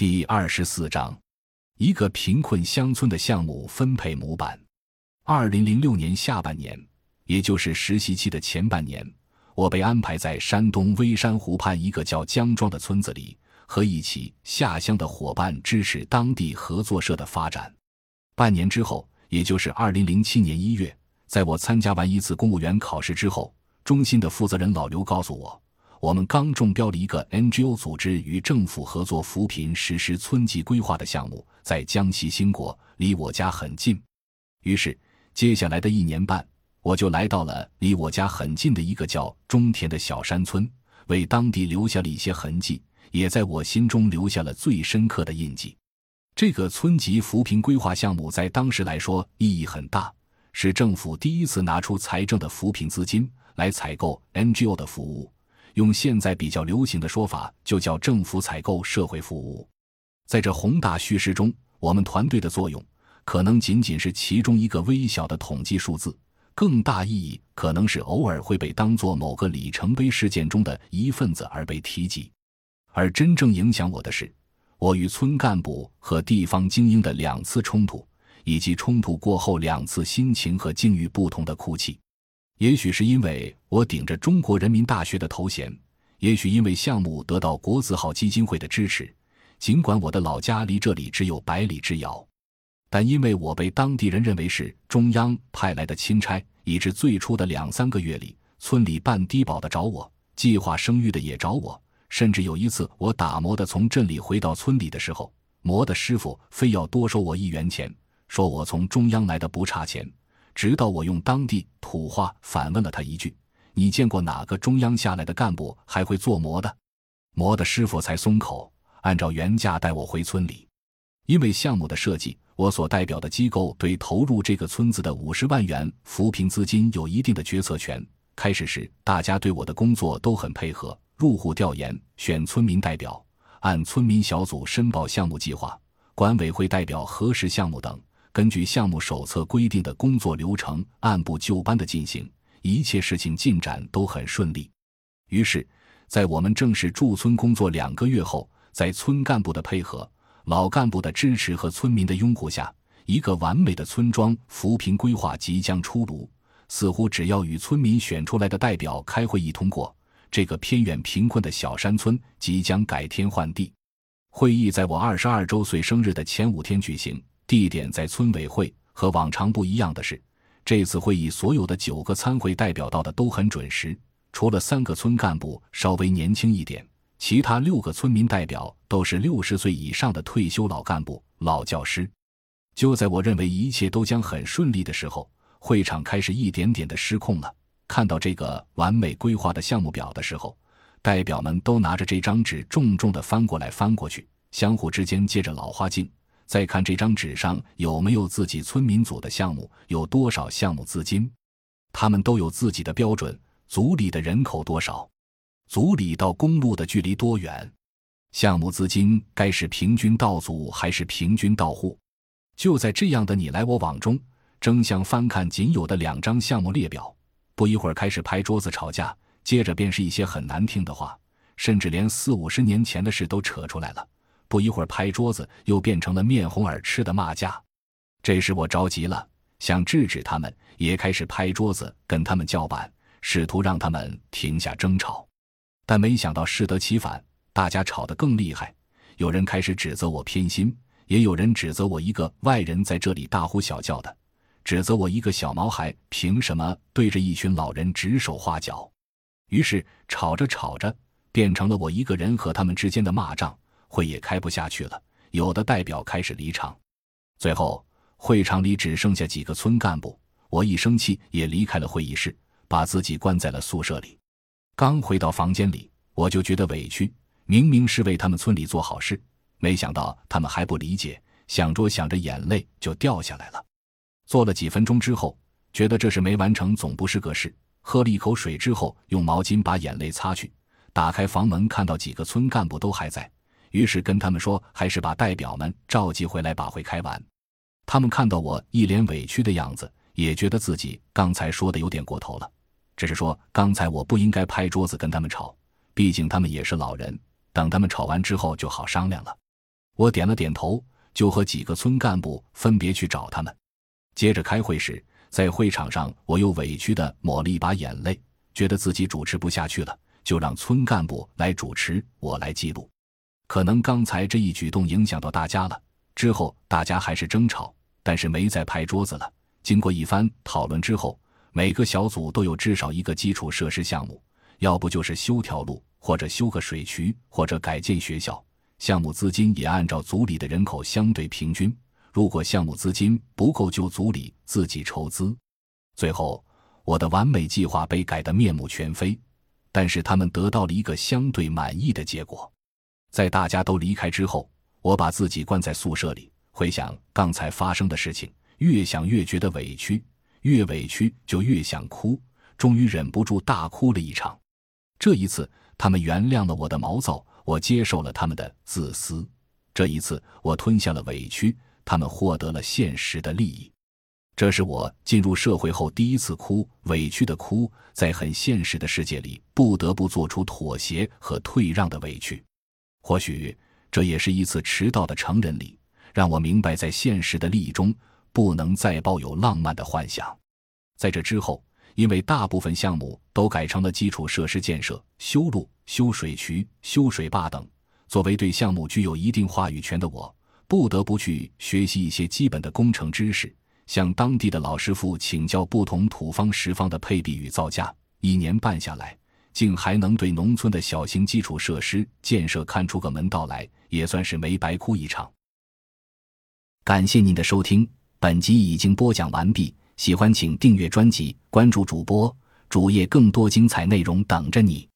第二十四章，一个贫困乡村的项目分配模板。二零零六年下半年，也就是实习期的前半年，我被安排在山东微山湖畔一个叫江庄的村子里，和一起下乡的伙伴支持当地合作社的发展。半年之后，也就是二零零七年一月，在我参加完一次公务员考试之后，中心的负责人老刘告诉我。我们刚中标了一个 NGO 组织与政府合作扶贫实施村级规划的项目，在江西兴国，离我家很近。于是，接下来的一年半，我就来到了离我家很近的一个叫中田的小山村，为当地留下了一些痕迹，也在我心中留下了最深刻的印记。这个村级扶贫规划项目在当时来说意义很大，是政府第一次拿出财政的扶贫资金来采购 NGO 的服务。用现在比较流行的说法，就叫政府采购社会服务。在这宏大叙事中，我们团队的作用可能仅仅是其中一个微小的统计数字，更大意义可能是偶尔会被当作某个里程碑事件中的一份子而被提及。而真正影响我的是，我与村干部和地方精英的两次冲突，以及冲突过后两次心情和境遇不同的哭泣。也许是因为我顶着中国人民大学的头衔，也许因为项目得到国字号基金会的支持，尽管我的老家离这里只有百里之遥，但因为我被当地人认为是中央派来的钦差，以致最初的两三个月里，村里办低保的找我，计划生育的也找我，甚至有一次我打磨的从镇里回到村里的时候，磨的师傅非要多收我一元钱，说我从中央来的不差钱。直到我用当地土话反问了他一句：“你见过哪个中央下来的干部还会做馍的？”馍的师傅才松口，按照原价带我回村里。因为项目的设计，我所代表的机构对投入这个村子的五十万元扶贫资金有一定的决策权。开始时，大家对我的工作都很配合，入户调研、选村民代表、按村民小组申报项目计划、管委会代表核实项目等。根据项目手册规定的工作流程，按部就班的进行，一切事情进展都很顺利。于是，在我们正式驻村工作两个月后，在村干部的配合、老干部的支持和村民的拥护下，一个完美的村庄扶贫规划即将出炉。似乎只要与村民选出来的代表开会议通过，这个偏远贫困的小山村即将改天换地。会议在我二十二周岁生日的前五天举行。地点在村委会，和往常不一样的是，这次会议所有的九个参会代表到的都很准时，除了三个村干部稍微年轻一点，其他六个村民代表都是六十岁以上的退休老干部、老教师。就在我认为一切都将很顺利的时候，会场开始一点点的失控了。看到这个完美规划的项目表的时候，代表们都拿着这张纸重重的翻过来翻过去，相互之间借着老花镜。再看这张纸上有没有自己村民组的项目，有多少项目资金？他们都有自己的标准。组里的人口多少？组里到公路的距离多远？项目资金该是平均到组还是平均到户？就在这样的你来我往中，争相翻看仅有的两张项目列表。不一会儿开始拍桌子吵架，接着便是一些很难听的话，甚至连四五十年前的事都扯出来了。不一会儿，拍桌子又变成了面红耳赤的骂架。这时我着急了，想制止他们，也开始拍桌子跟他们叫板，试图让他们停下争吵。但没想到适得其反，大家吵得更厉害。有人开始指责我偏心，也有人指责我一个外人在这里大呼小叫的，指责我一个小毛孩凭什么对着一群老人指手画脚。于是吵着吵着，变成了我一个人和他们之间的骂仗。会也开不下去了，有的代表开始离场，最后会场里只剩下几个村干部。我一生气也离开了会议室，把自己关在了宿舍里。刚回到房间里，我就觉得委屈，明明是为他们村里做好事，没想到他们还不理解。想着想着，眼泪就掉下来了。坐了几分钟之后，觉得这事没完成总不是个事。喝了一口水之后，用毛巾把眼泪擦去。打开房门，看到几个村干部都还在。于是跟他们说，还是把代表们召集回来把会开完。他们看到我一脸委屈的样子，也觉得自己刚才说的有点过头了。只是说刚才我不应该拍桌子跟他们吵，毕竟他们也是老人。等他们吵完之后就好商量了。我点了点头，就和几个村干部分别去找他们。接着开会时，在会场上，我又委屈地抹了一把眼泪，觉得自己主持不下去了，就让村干部来主持，我来记录。可能刚才这一举动影响到大家了，之后大家还是争吵，但是没再拍桌子了。经过一番讨论之后，每个小组都有至少一个基础设施项目，要不就是修条路，或者修个水渠，或者改建学校。项目资金也按照组里的人口相对平均。如果项目资金不够，就组里自己筹资。最后，我的完美计划被改得面目全非，但是他们得到了一个相对满意的结果。在大家都离开之后，我把自己关在宿舍里，回想刚才发生的事情，越想越觉得委屈，越委屈就越想哭，终于忍不住大哭了一场。这一次，他们原谅了我的毛躁，我接受了他们的自私。这一次，我吞下了委屈。他们获得了现实的利益，这是我进入社会后第一次哭，委屈的哭，在很现实的世界里不得不做出妥协和退让的委屈。或许这也是一次迟到的成人礼，让我明白在现实的利益中不能再抱有浪漫的幻想。在这之后，因为大部分项目都改成了基础设施建设、修路、修水渠、修水坝等，作为对项目具有一定话语权的我。不得不去学习一些基本的工程知识，向当地的老师傅请教不同土方石方的配比与造价。一年半下来，竟还能对农村的小型基础设施建设看出个门道来，也算是没白哭一场。感谢您的收听，本集已经播讲完毕。喜欢请订阅专辑，关注主播主页，更多精彩内容等着你。